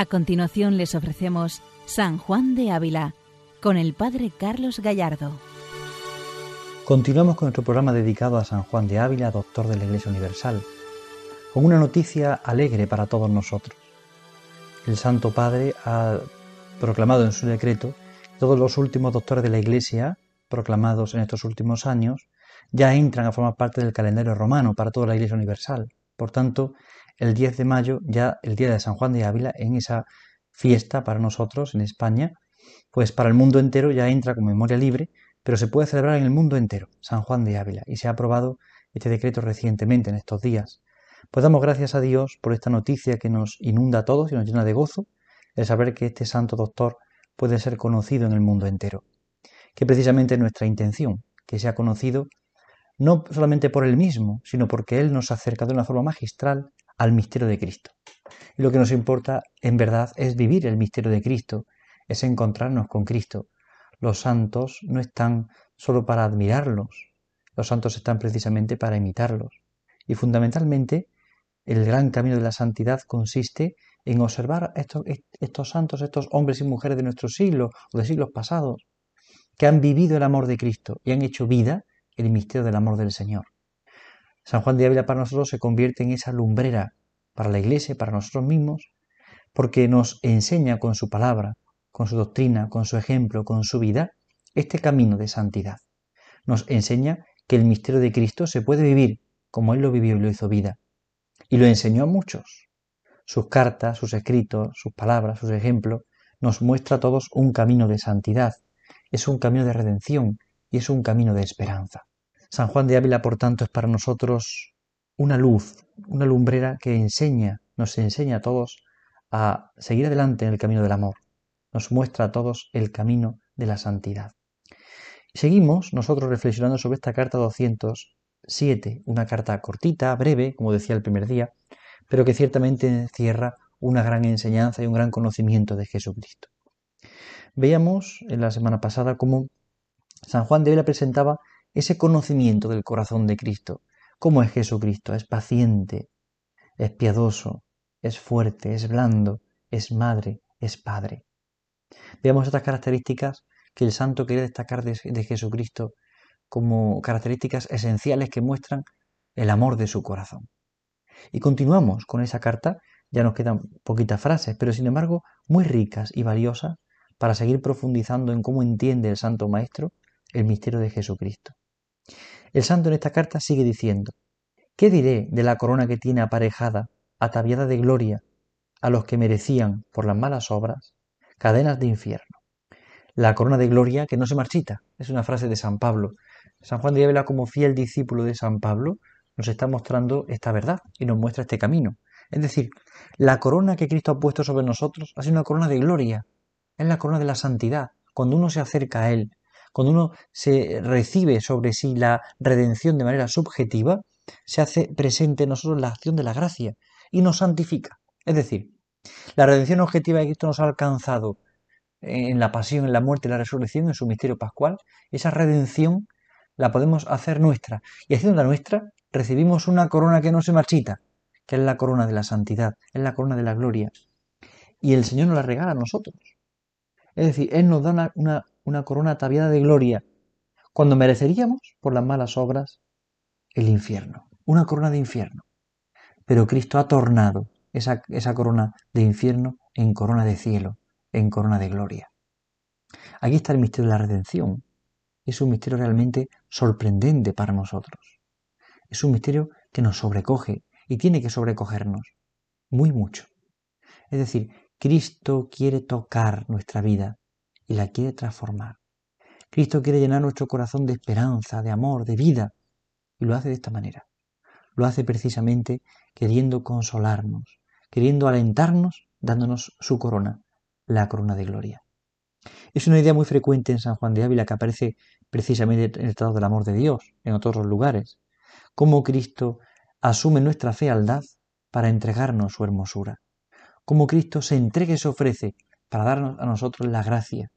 A continuación les ofrecemos San Juan de Ávila con el Padre Carlos Gallardo. Continuamos con nuestro programa dedicado a San Juan de Ávila, doctor de la Iglesia Universal, con una noticia alegre para todos nosotros. El Santo Padre ha proclamado en su decreto que todos los últimos doctores de la Iglesia, proclamados en estos últimos años, ya entran a formar parte del calendario romano para toda la Iglesia Universal. Por tanto, el 10 de mayo, ya el día de San Juan de Ávila, en esa fiesta para nosotros en España, pues para el mundo entero ya entra con memoria libre, pero se puede celebrar en el mundo entero, San Juan de Ávila, y se ha aprobado este decreto recientemente en estos días. Pues damos gracias a Dios por esta noticia que nos inunda a todos y nos llena de gozo, el saber que este santo doctor puede ser conocido en el mundo entero. Que precisamente es nuestra intención, que sea conocido no solamente por él mismo, sino porque él nos acerca de una forma magistral al misterio de Cristo. Y lo que nos importa en verdad es vivir el misterio de Cristo, es encontrarnos con Cristo. Los santos no están solo para admirarlos, los santos están precisamente para imitarlos. Y fundamentalmente, el gran camino de la santidad consiste en observar estos, estos santos, estos hombres y mujeres de nuestro siglo o de siglos pasados, que han vivido el amor de Cristo y han hecho vida el misterio del amor del Señor. San Juan de Ávila para nosotros se convierte en esa lumbrera para la Iglesia, para nosotros mismos, porque nos enseña con su palabra, con su doctrina, con su ejemplo, con su vida, este camino de santidad. Nos enseña que el misterio de Cristo se puede vivir como Él lo vivió y lo hizo vida. Y lo enseñó a muchos. Sus cartas, sus escritos, sus palabras, sus ejemplos, nos muestra a todos un camino de santidad. Es un camino de redención y es un camino de esperanza. San Juan de Ávila, por tanto, es para nosotros una luz, una lumbrera que enseña, nos enseña a todos a seguir adelante en el camino del amor. Nos muestra a todos el camino de la santidad. Seguimos nosotros reflexionando sobre esta carta 207, una carta cortita, breve, como decía el primer día, pero que ciertamente encierra una gran enseñanza y un gran conocimiento de Jesucristo. Veíamos en la semana pasada cómo San Juan de Ávila presentaba ese conocimiento del corazón de Cristo. ¿Cómo es Jesucristo? Es paciente, es piadoso, es fuerte, es blando, es madre, es padre. Veamos estas características que el santo quiere destacar de, de Jesucristo como características esenciales que muestran el amor de su corazón. Y continuamos con esa carta, ya nos quedan poquitas frases, pero sin embargo muy ricas y valiosas para seguir profundizando en cómo entiende el Santo Maestro el misterio de Jesucristo. El santo en esta carta sigue diciendo, ¿qué diré de la corona que tiene aparejada, ataviada de gloria, a los que merecían, por las malas obras, cadenas de infierno? La corona de gloria que no se marchita, es una frase de San Pablo. San Juan de Ávila, como fiel discípulo de San Pablo, nos está mostrando esta verdad y nos muestra este camino. Es decir, la corona que Cristo ha puesto sobre nosotros ha sido una corona de gloria, es la corona de la santidad. Cuando uno se acerca a Él, cuando uno se recibe sobre sí la redención de manera subjetiva, se hace presente en nosotros la acción de la gracia y nos santifica. Es decir, la redención objetiva de Cristo nos ha alcanzado en la pasión, en la muerte y la resurrección, en su misterio pascual. Esa redención la podemos hacer nuestra. Y haciéndola nuestra, recibimos una corona que no se marchita, que es la corona de la santidad, es la corona de la gloria. Y el Señor nos la regala a nosotros. Es decir, Él nos da una corona ataviada de gloria, cuando mereceríamos, por las malas obras, el infierno, una corona de infierno. Pero Cristo ha tornado esa, esa corona de infierno en corona de cielo, en corona de gloria. Aquí está el misterio de la redención. Es un misterio realmente sorprendente para nosotros. Es un misterio que nos sobrecoge y tiene que sobrecogernos muy mucho. Es decir, Cristo quiere tocar nuestra vida y la quiere transformar. Cristo quiere llenar nuestro corazón de esperanza, de amor, de vida, y lo hace de esta manera. Lo hace precisamente queriendo consolarnos, queriendo alentarnos, dándonos su corona, la corona de gloria. Es una idea muy frecuente en San Juan de Ávila que aparece precisamente en el Tratado del Amor de Dios, en otros lugares, cómo Cristo asume nuestra fealdad para entregarnos su hermosura, cómo Cristo se entrega y se ofrece para darnos a nosotros la gracia,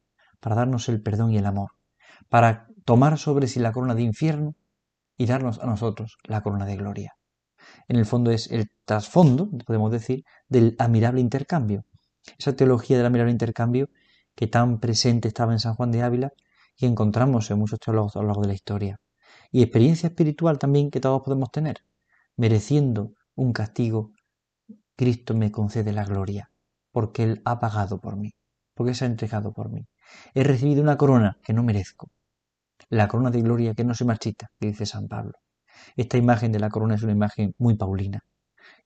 para darnos el perdón y el amor, para tomar sobre sí la corona de infierno y darnos a nosotros la corona de gloria. En el fondo es el trasfondo, podemos decir, del admirable intercambio. Esa teología de la mirada intercambio que tan presente estaba en San Juan de Ávila y encontramos en muchos teólogos a lo largo de la historia. Y experiencia espiritual también que todos podemos tener. Mereciendo un castigo, Cristo me concede la gloria, porque Él ha pagado por mí, porque se ha entregado por mí. He recibido una corona que no merezco, la corona de gloria que no se marchita, dice San Pablo. Esta imagen de la corona es una imagen muy paulina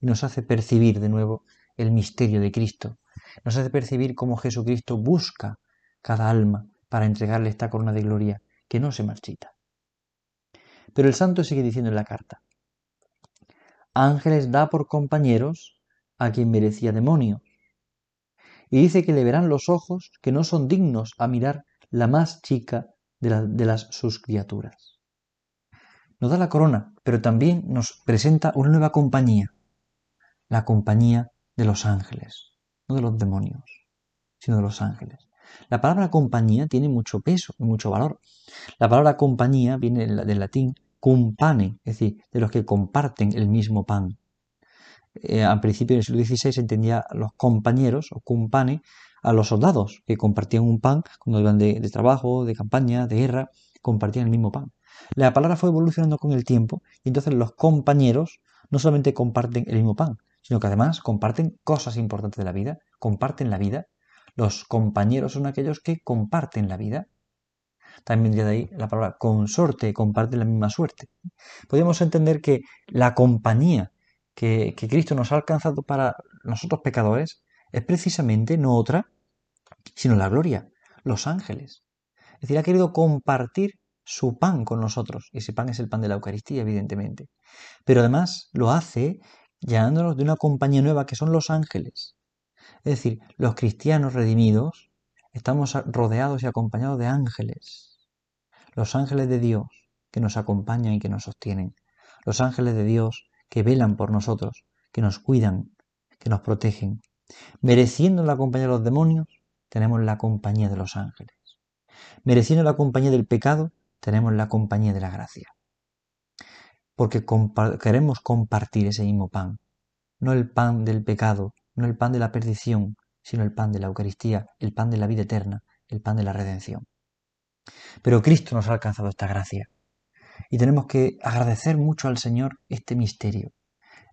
y nos hace percibir de nuevo el misterio de Cristo. Nos hace percibir cómo Jesucristo busca cada alma para entregarle esta corona de gloria que no se marchita. Pero el santo sigue diciendo en la carta, ángeles da por compañeros a quien merecía demonios. Y dice que le verán los ojos que no son dignos a mirar la más chica de, las sus criaturas. Nos da la corona, pero también nos presenta una nueva compañía, la compañía de los ángeles, no de los demonios, sino de los ángeles. La palabra compañía tiene mucho peso y mucho valor. La palabra compañía viene del latín cumpane, es decir, de los que comparten el mismo pan. Eh, al principio del siglo XVI entendía a los compañeros o cumpane a los soldados que compartían un pan cuando iban de, trabajo, de campaña, de guerra, compartían el mismo pan. La palabra fue evolucionando con el tiempo y entonces los compañeros no solamente comparten el mismo pan, sino que además comparten cosas importantes de la vida, comparten la vida. Los compañeros son aquellos que comparten la vida. También de ahí la palabra consorte, comparten la misma suerte. Podríamos entender que la compañía que, Cristo nos ha alcanzado para nosotros pecadores es precisamente no otra, sino la gloria, los ángeles. Es decir, ha querido compartir su pan con nosotros. Y ese pan es el pan de la Eucaristía, evidentemente. Pero además lo hace llamándonos de una compañía nueva que son los ángeles. Es decir, los cristianos redimidos estamos rodeados y acompañados de ángeles. Los ángeles de Dios que nos acompañan y que nos sostienen. Los ángeles de Dios que velan por nosotros, que nos cuidan, que nos protegen, Mereciendo la compañía de los demonios, tenemos la compañía de los ángeles. Mereciendo la compañía del pecado, tenemos la compañía de la gracia. Porque queremos compartir ese mismo pan. No el pan del pecado, no el pan de la perdición, sino el pan de la Eucaristía, el pan de la vida eterna, el pan de la redención. Pero Cristo nos ha alcanzado esta gracia. Y tenemos que agradecer mucho al Señor este misterio.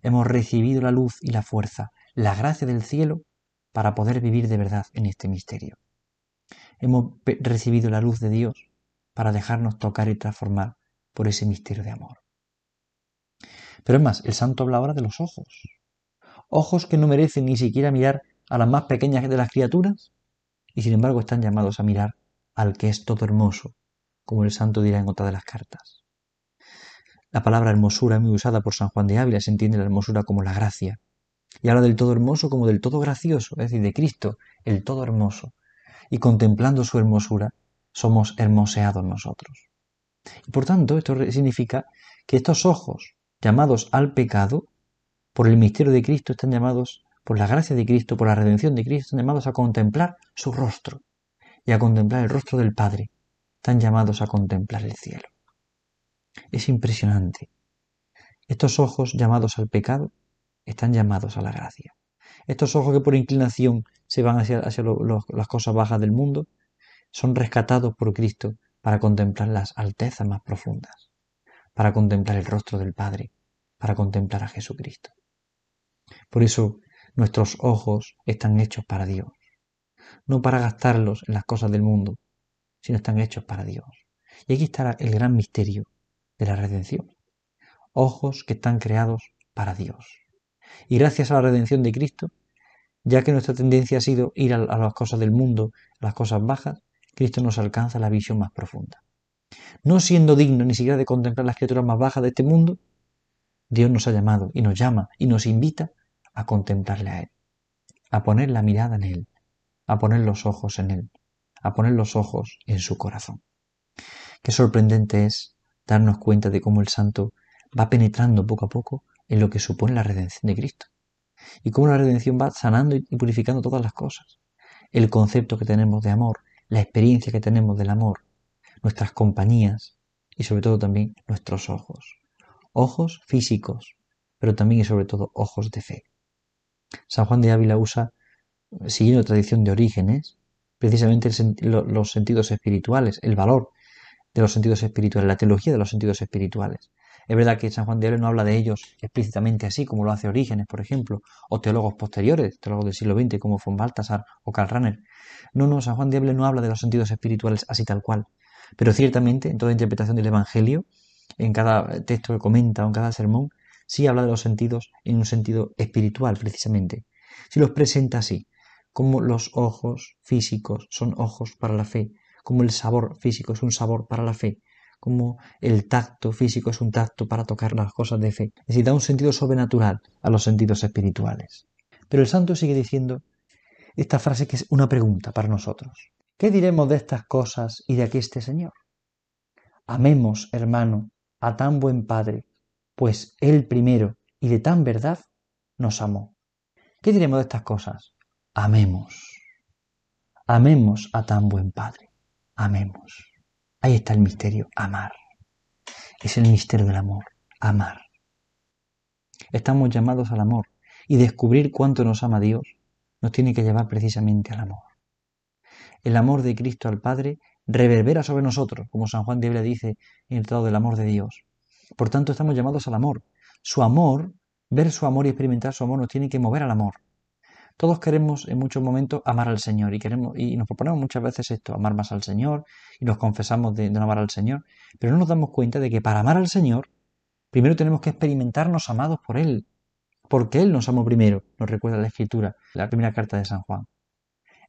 Hemos recibido la luz y la fuerza, la gracia del cielo para poder vivir de verdad en este misterio. Hemos recibido la luz de Dios para dejarnos tocar y transformar por ese misterio de amor. Pero es más, el santo habla ahora de los ojos. Ojos que no merecen ni siquiera mirar a las más pequeñas de las criaturas y sin embargo están llamados a mirar al que es todo hermoso, como el santo dirá en otra de las cartas. La palabra hermosura muy usada por San Juan de Ávila se entiende la hermosura como la gracia, y habla del todo hermoso como del todo gracioso, es decir, de Cristo, el todo hermoso. Y contemplando su hermosura, somos hermoseados nosotros. Y por tanto, esto significa que estos ojos, llamados al pecado, por el misterio de Cristo, están llamados, por la gracia de Cristo, por la redención de Cristo, están llamados a contemplar su rostro y a contemplar el rostro del Padre. Están llamados a contemplar el cielo. Es impresionante. Estos ojos llamados al pecado están llamados a la gracia. Estos ojos que por inclinación se van hacia, las cosas bajas del mundo, son rescatados por Cristo para contemplar las altezas más profundas, para contemplar el rostro del Padre, para contemplar a Jesucristo. Por eso nuestros ojos están hechos para Dios, no para gastarlos en las cosas del mundo, sino están hechos para Dios. Y aquí está el gran misterio de la redención. Ojos que están creados para Dios. Y gracias a la redención de Cristo, ya que nuestra tendencia ha sido ir a, las cosas del mundo, a las cosas bajas, Cristo nos alcanza la visión más profunda. No siendo digno ni siquiera de contemplar las criaturas más bajas de este mundo, Dios nos ha llamado y nos llama y nos invita a contemplarle a Él, a poner la mirada en Él, a poner los ojos en Él, a poner los ojos en su corazón. Qué sorprendente es darnos cuenta de cómo el santo va penetrando poco a poco en lo que supone la redención de Cristo. Y cómo la redención va sanando y purificando todas las cosas. El concepto que tenemos de amor, la experiencia que tenemos del amor, nuestras compañías y sobre todo también nuestros ojos. Ojos físicos, pero también y sobre todo ojos de fe. San Juan de Ávila usa siguiendo tradición de Orígenes, precisamente los sentidos espirituales, el valor de los sentidos espirituales, la teología de los sentidos espirituales. Es verdad que San Juan de Ávila no habla de ellos explícitamente así, como lo hace Orígenes, por ejemplo, o teólogos posteriores, teólogos del siglo XX como von Baltasar o Karl Rahner. No, no, San Juan de Ávila no habla de los sentidos espirituales así tal cual. Pero ciertamente, en toda interpretación del Evangelio, en cada texto que comenta o en cada sermón, sí habla de los sentidos en un sentido espiritual, precisamente. Si los presenta así, como los ojos físicos son ojos para la fe, como el sabor físico es un sabor para la fe, como el tacto físico es un tacto para tocar las cosas de fe. Es decir, da un sentido sobrenatural a los sentidos espirituales. Pero el santo sigue diciendo esta frase que es una pregunta para nosotros. ¿Qué diremos de estas cosas y de aquí este Señor? Amemos, hermano, a tan buen Padre, pues Él primero y de tan verdad nos amó. ¿Qué diremos de estas cosas? Amemos. Amemos a tan buen Padre. Amemos. Ahí está el misterio, amar. Es el misterio del amor, amar. Estamos llamados al amor y descubrir cuánto nos ama Dios nos tiene que llevar precisamente al amor. El amor de Cristo al Padre reverbera sobre nosotros, como San Juan de Ávila dice en el Tratado del Amor de Dios. Por tanto, estamos llamados al amor. Su amor, ver su amor y experimentar su amor nos tiene que mover al amor. Todos queremos en muchos momentos amar al Señor y queremos y nos proponemos muchas veces esto, amar más al Señor y nos confesamos de, no amar al Señor, pero no nos damos cuenta de que para amar al Señor primero tenemos que experimentarnos amados por Él, porque Él nos amó primero, nos recuerda la Escritura, la primera carta de San Juan.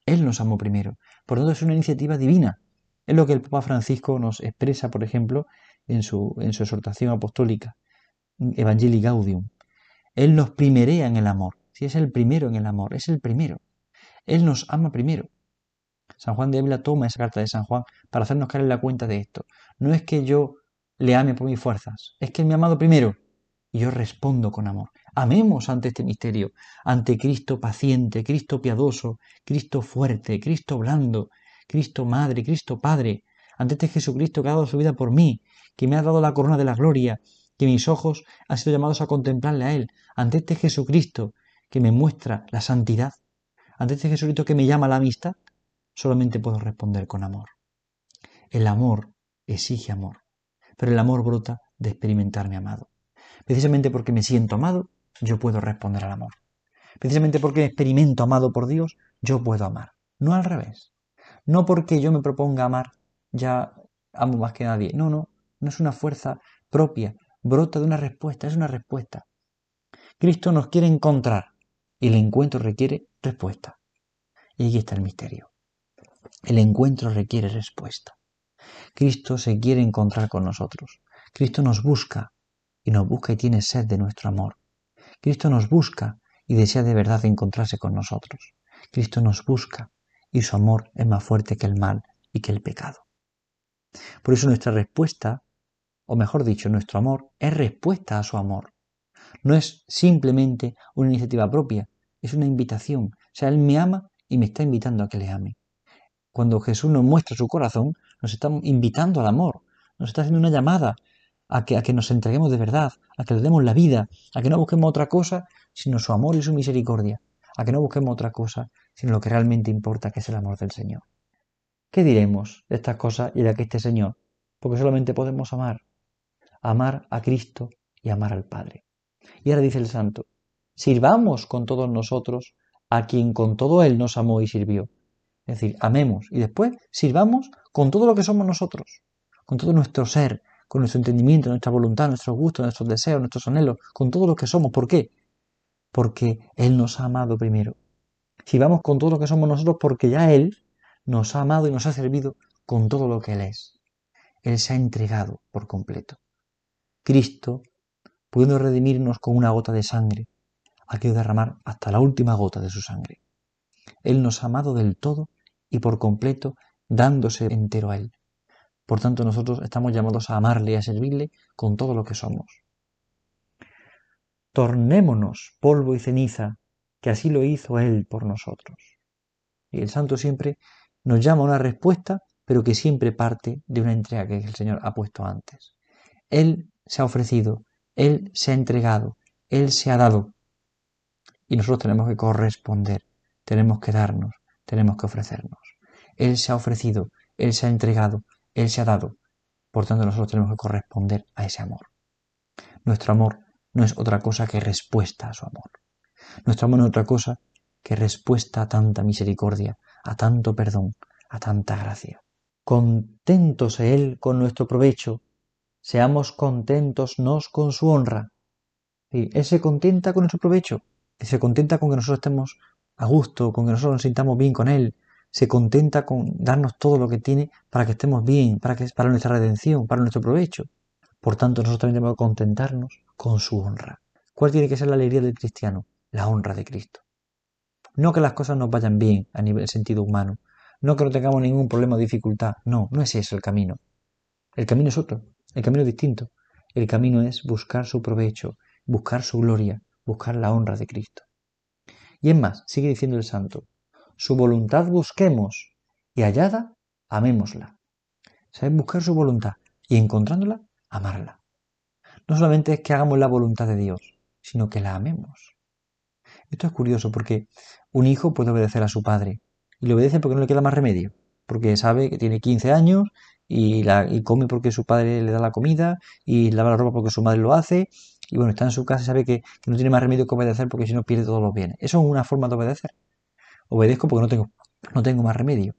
Él nos amó primero, por lo tanto es una iniciativa divina. Es lo que el Papa Francisco nos expresa, por ejemplo, en su, en su exhortación apostólica, Evangelii Gaudium. Él nos primerea en el amor. Si es el primero en el amor, es el primero. Él nos ama primero. San Juan de Ávila toma esa carta de San Juan para hacernos caer en la cuenta de esto. No es que yo le ame por mis fuerzas, es que Él me ha amado primero y yo respondo con amor. Amemos ante este misterio, ante Cristo paciente, Cristo piadoso, Cristo fuerte, Cristo blando, Cristo Madre, Cristo Padre, ante este Jesucristo que ha dado su vida por mí, que me ha dado la corona de la gloria, que mis ojos han sido llamados a contemplarle a Él, ante este Jesucristo que me muestra la santidad, ante este Jesucristo que me llama la amistad, solamente puedo responder con amor. El amor exige amor, pero el amor brota de experimentarme amado. Precisamente porque me siento amado, yo puedo responder al amor. Precisamente porque me experimento amado por Dios, yo puedo amar. No al revés. No porque yo me proponga amar, ya amo más que nadie. No, no, no es una fuerza propia, brota de una respuesta, es una respuesta. Cristo nos quiere encontrar el encuentro requiere respuesta. Y aquí está el misterio. El encuentro requiere respuesta. Cristo se quiere encontrar con nosotros. Cristo nos busca y nos busca y tiene sed de nuestro amor. Cristo nos busca y desea de verdad encontrarse con nosotros. Cristo nos busca y su amor es más fuerte que el mal y que el pecado. Por eso nuestra respuesta, o mejor dicho, nuestro amor, es respuesta a su amor. No es simplemente una iniciativa propia, es una invitación. O sea, Él me ama y me está invitando a que le ame. Cuando Jesús nos muestra su corazón, nos está invitando al amor, nos está haciendo una llamada a que, a que nos entreguemos de verdad, a que le demos la vida, a que no busquemos otra cosa sino su amor y su misericordia, a que no busquemos otra cosa sino lo que realmente importa, que es el amor del Señor. ¿Qué diremos de estas cosas y de que este Señor? Porque solamente podemos amar, amar a Cristo y amar al Padre. Y ahora dice el santo, sirvamos con todos nosotros a quien con todo Él nos amó y sirvió. Es decir, amemos y después sirvamos con todo lo que somos nosotros, con todo nuestro ser, con nuestro entendimiento, nuestra voluntad, nuestros gustos, nuestros deseos, nuestros anhelos, con todo lo que somos. ¿Por qué? Porque Él nos ha amado primero. Sirvamos con todo lo que somos nosotros porque ya Él nos ha amado y nos ha servido con todo lo que Él es. Él se ha entregado por completo. Cristo pudiendo redimirnos con una gota de sangre, ha querido derramar hasta la última gota de su sangre. Él nos ha amado del todo y por completo, dándose entero a Él. Por tanto, nosotros estamos llamados a amarle y a servirle con todo lo que somos. Tornémonos polvo y ceniza, que así lo hizo Él por nosotros. Y el Santo siempre nos llama a una respuesta, pero que siempre parte de una entrega que el Señor ha puesto antes. Él se ha ofrecido, él se ha entregado, Él se ha dado. Y nosotros tenemos que corresponder tenemos que darnos, tenemos que ofrecernos. Él se ha ofrecido, Él se ha entregado, Él se ha dado. Por tanto, nosotros tenemos que corresponder a ese amor. Nuestro amor no es otra cosa que respuesta a su amor. Nuestro amor no es otra cosa que respuesta a tanta misericordia, a tanto perdón, a tanta gracia. Contentos Él con nuestro provecho, seamos contentos nos con su honra. Y Él se contenta con nuestro provecho, Él se contenta con que nosotros estemos a gusto, con que nosotros nos sintamos bien con Él, se contenta con darnos todo lo que tiene para que estemos bien, para, que, para nuestra redención, para nuestro provecho. Por tanto, nosotros también tenemos que contentarnos con su honra. ¿Cuál tiene que ser la alegría del cristiano? La honra de Cristo. No que las cosas nos vayan bien a nivel sentido humano, no que no tengamos ningún problema o dificultad, no, no es ese el camino. El camino es otro, el camino es distinto. El camino es buscar su provecho, buscar su gloria, buscar la honra de Cristo. Y es más, sigue diciendo el santo, su voluntad busquemos y hallada, amémosla. ¿Sabes? Buscar su voluntad y encontrándola, amarla. No solamente es que hagamos la voluntad de Dios, sino que la amemos. Esto es curioso porque un hijo puede obedecer a su padre y le obedece porque no le queda más remedio, porque sabe que tiene 15 años y, la, y come porque su padre le da la comida y lava la ropa porque su madre lo hace y bueno, está en su casa y sabe que, no tiene más remedio que obedecer porque si no pierde todos los bienes. Eso es una forma de obedecer. Obedezco porque no tengo, no tengo más remedio.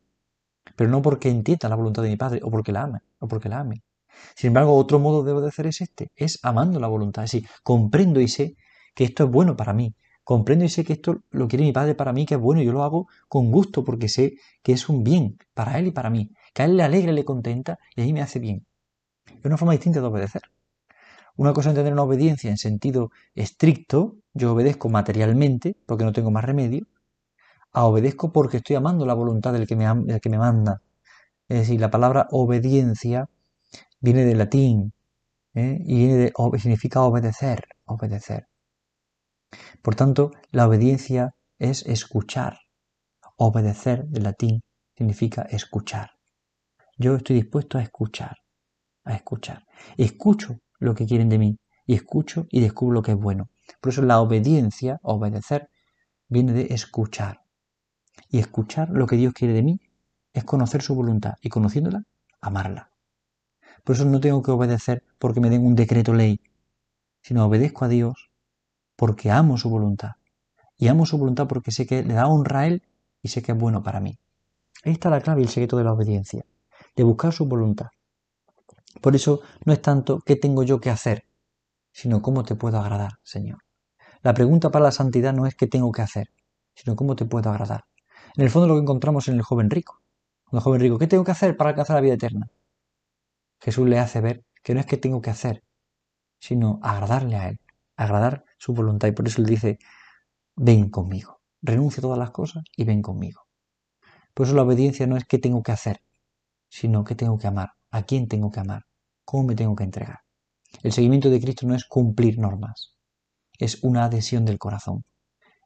Pero no porque entienda la voluntad de mi padre o porque la ame o porque la ame. Sin embargo, otro modo de obedecer es este, es amando la voluntad. Es decir, comprendo y sé que esto es bueno para mí. Comprendo y sé que esto lo quiere mi padre para mí, que es bueno, y yo lo hago con gusto porque sé que es un bien para él y para mí. Que a él le alegra, le contenta y a mí me hace bien. Es una forma distinta de obedecer. Una cosa es entender una obediencia en sentido estricto, yo obedezco materialmente porque no tengo más remedio, a obedezco porque estoy amando la voluntad del que me, que me manda. Es decir, la palabra obediencia viene del latín ¿eh? y viene de, significa obedecer, obedecer. Por tanto, la obediencia es escuchar. Obedecer del latín significa escuchar. Yo estoy dispuesto a escuchar, a escuchar. Escucho lo que quieren de mí y escucho y descubro lo que es bueno. Por eso la obediencia, obedecer, viene de escuchar. Y escuchar lo que Dios quiere de mí es conocer su voluntad y conociéndola, amarla. Por eso no tengo que obedecer porque me den un decreto ley, sino obedezco a Dios porque amo su voluntad. Y amo su voluntad porque sé que le da honra a Él y sé que es bueno para mí. Ahí está la clave y el secreto de la obediencia, de buscar su voluntad. Por eso no es tanto qué tengo yo que hacer, sino cómo te puedo agradar, Señor. La pregunta para la santidad no es qué tengo que hacer, sino cómo te puedo agradar. En el fondo lo que encontramos en el joven rico. El joven rico, ¿qué tengo que hacer para alcanzar la vida eterna? Jesús le hace ver que no es que tengo que hacer, sino agradarle a Él, agradar su voluntad. Y por eso le dice, ven conmigo, renuncia a todas las cosas y ven conmigo. Por eso la obediencia no es qué tengo que hacer, sino qué tengo que amar, a quién tengo que amar, cómo me tengo que entregar. El seguimiento de Cristo no es cumplir normas, es una adhesión del corazón,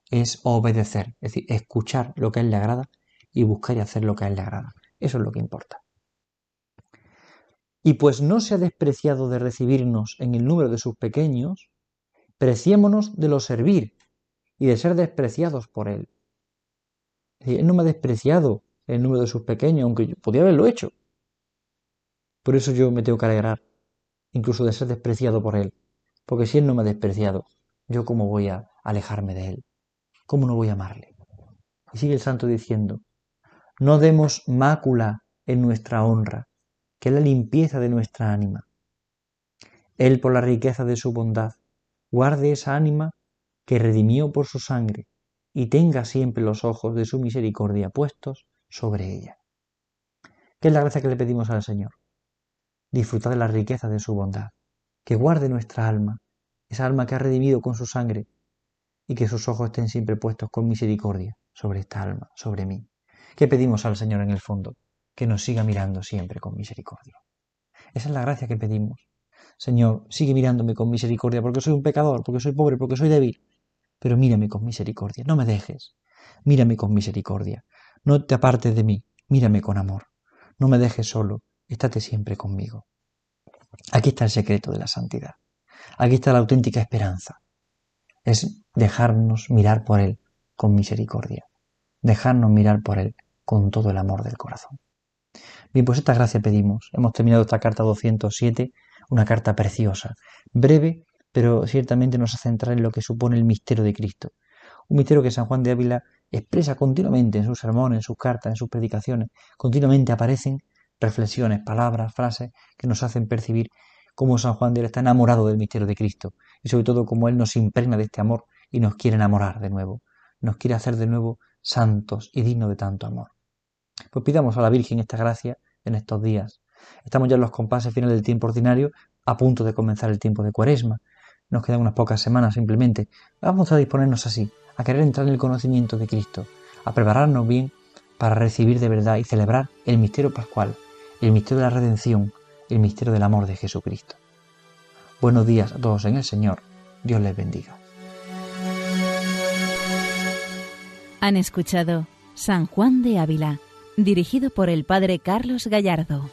es obedecer, es decir, escuchar lo que a Él le agrada y buscar y hacer lo que a Él le agrada. Eso es lo que importa. Y pues no se ha despreciado de recibirnos en el número de sus pequeños, preciémonos de los servir y de ser despreciados por Él. Él no me ha despreciado el número de sus pequeños, aunque yo podía haberlo hecho. Por eso yo me tengo que alegrar, incluso de ser despreciado por Él. Porque si Él no me ha despreciado, yo cómo voy a alejarme de Él. ¿Cómo no voy a amarle? Y sigue el santo diciendo, no demos mácula en nuestra honra, que es la limpieza de nuestra ánima. Él, por la riqueza de su bondad, guarde esa ánima que redimió por su sangre y tenga siempre los ojos de su misericordia puestos sobre ella. ¿Qué es la gracia que le pedimos al Señor? Disfrutar de la riqueza de su bondad, que guarde nuestra alma, esa alma que ha redimido con su sangre y que sus ojos estén siempre puestos con misericordia sobre esta alma, sobre mí. ¿Qué pedimos al Señor en el fondo? Que nos siga mirando siempre con misericordia. Esa es la gracia que pedimos. Señor, sigue mirándome con misericordia porque soy un pecador, porque soy pobre, porque soy débil. Pero mírame con misericordia, no me dejes. Mírame con misericordia. No te apartes de mí, mírame con amor. No me dejes solo, estate siempre conmigo. Aquí está el secreto de la santidad. Aquí está la auténtica esperanza es dejarnos mirar por Él con misericordia. dejarnos mirar por Él con todo el amor del corazón. Bien, pues esta gracia pedimos. Hemos terminado esta carta 207, una carta preciosa, breve, pero ciertamente nos hace entrar en lo que supone el misterio de Cristo. Un misterio que San Juan de Ávila expresa continuamente en sus sermones, en sus cartas, en sus predicaciones. Continuamente aparecen reflexiones, palabras, frases que nos hacen percibir cómo San Juan de Ávila está enamorado del misterio de Cristo y sobre todo cómo Él nos impregna de este amor y nos quiere enamorar de nuevo, nos quiere hacer de nuevo santos y dignos de tanto amor. Pues pidamos a la Virgen esta gracia en estos días. Estamos ya en los compases finales del tiempo ordinario, a punto de comenzar el tiempo de cuaresma. Nos quedan unas pocas semanas simplemente. Vamos a disponernos así, a querer entrar en el conocimiento de Cristo, a prepararnos bien para recibir de verdad y celebrar el misterio pascual, el misterio de la redención, el misterio del amor de Jesucristo. Buenos días a todos en el Señor. Dios les bendiga. Han escuchado San Juan de Ávila dirigido por el padre Carlos Gallardo.